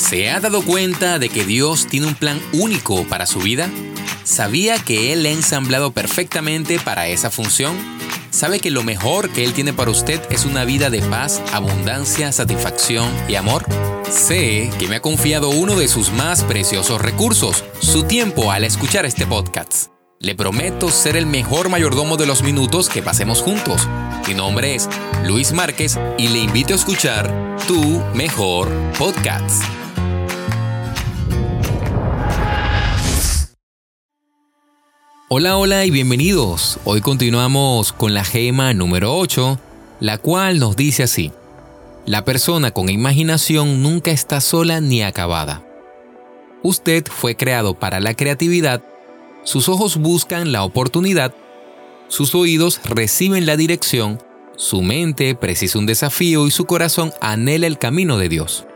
¿Se ha dado cuenta de que Dios tiene un plan único para su vida? ¿Sabía que Él ha ensamblado perfectamente para esa función? ¿Sabe que lo mejor que Él tiene para usted es una vida de paz, abundancia, satisfacción y amor? Sé que me ha confiado uno de sus más preciosos recursos, su tiempo al escuchar este podcast. Le prometo ser el mejor mayordomo de los minutos que pasemos juntos. Mi nombre es Luis Márquez y le invito a escuchar Tu Mejor Podcast. Hola, hola y bienvenidos. Hoy continuamos con la gema número 8, la cual nos dice así. La persona con imaginación nunca está sola ni acabada. Usted fue creado para la creatividad, sus ojos buscan la oportunidad, sus oídos reciben la dirección, su mente precisa un desafío y su corazón anhela el camino de Dios.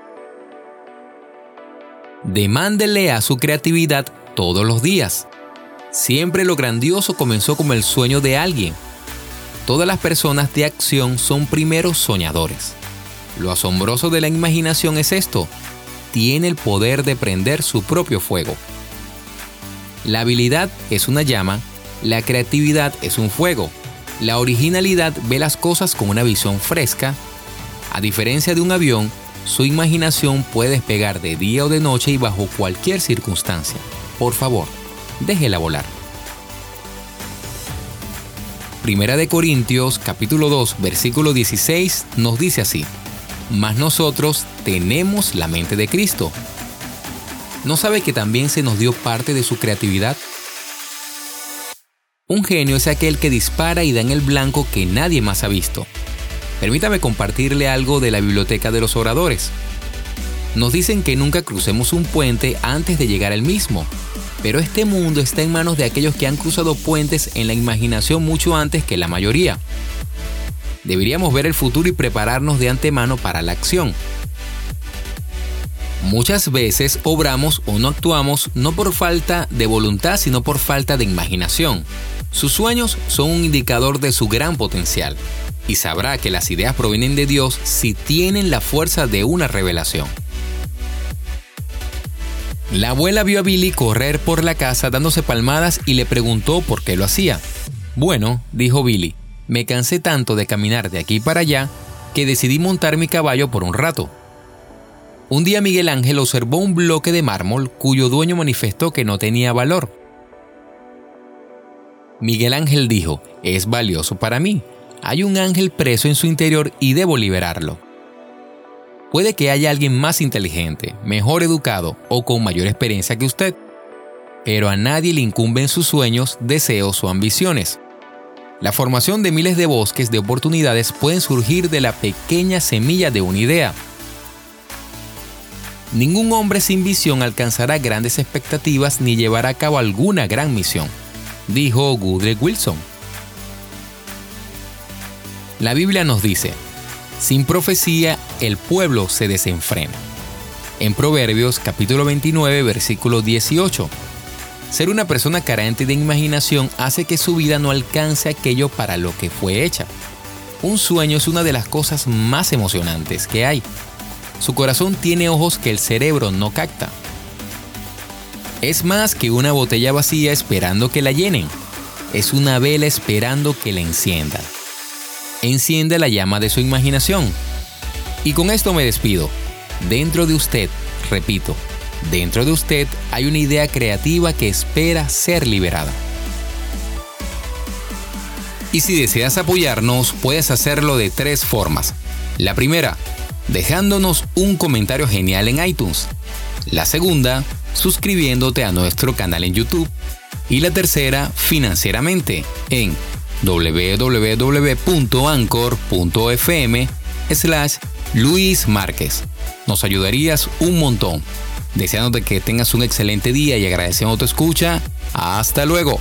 Demándele a su creatividad todos los días Siempre lo grandioso comenzó como el sueño de alguien. Todas las personas de acción son primeros soñadores. Lo asombroso de la imaginación es esto. Tiene el poder de prender su propio fuego. La habilidad es una llama, la creatividad es un fuego, la originalidad ve las cosas con una visión fresca. A diferencia de un avión, su imaginación puede despegar de día o de noche y bajo cualquier circunstancia. Por favor, déjela volar. Primera de Corintios capítulo 2 versículo 16 nos dice así, Mas nosotros tenemos la mente de Cristo. ¿No sabe que también se nos dio parte de su creatividad? Un genio es aquel que dispara y da en el blanco que nadie más ha visto. Permítame compartirle algo de la biblioteca de los oradores. Nos dicen que nunca crucemos un puente antes de llegar al mismo, pero este mundo está en manos de aquellos que han cruzado puentes en la imaginación mucho antes que la mayoría. Deberíamos ver el futuro y prepararnos de antemano para la acción. Muchas veces obramos o no actuamos no por falta de voluntad, sino por falta de imaginación. Sus sueños son un indicador de su gran potencial, y sabrá que las ideas provienen de Dios si tienen la fuerza de una revelación. La abuela vio a Billy correr por la casa dándose palmadas y le preguntó por qué lo hacía. Bueno, dijo Billy, me cansé tanto de caminar de aquí para allá que decidí montar mi caballo por un rato. Un día Miguel Ángel observó un bloque de mármol cuyo dueño manifestó que no tenía valor. Miguel Ángel dijo, es valioso para mí. Hay un ángel preso en su interior y debo liberarlo. Puede que haya alguien más inteligente, mejor educado o con mayor experiencia que usted, pero a nadie le incumben sus sueños, deseos o ambiciones. La formación de miles de bosques de oportunidades pueden surgir de la pequeña semilla de una idea. Ningún hombre sin visión alcanzará grandes expectativas ni llevará a cabo alguna gran misión, dijo Goodrich Wilson. La Biblia nos dice, sin profecía, el pueblo se desenfrena. En Proverbios capítulo 29, versículo 18. Ser una persona carente de imaginación hace que su vida no alcance aquello para lo que fue hecha. Un sueño es una de las cosas más emocionantes que hay. Su corazón tiene ojos que el cerebro no capta. Es más que una botella vacía esperando que la llenen. Es una vela esperando que la enciendan enciende la llama de su imaginación. Y con esto me despido. Dentro de usted, repito, dentro de usted hay una idea creativa que espera ser liberada. Y si deseas apoyarnos, puedes hacerlo de tres formas. La primera, dejándonos un comentario genial en iTunes. La segunda, suscribiéndote a nuestro canal en YouTube. Y la tercera, financieramente, en www.anchor.fm slash Luis Márquez. Nos ayudarías un montón. Deseándote que tengas un excelente día y agradeciendo tu escucha. Hasta luego.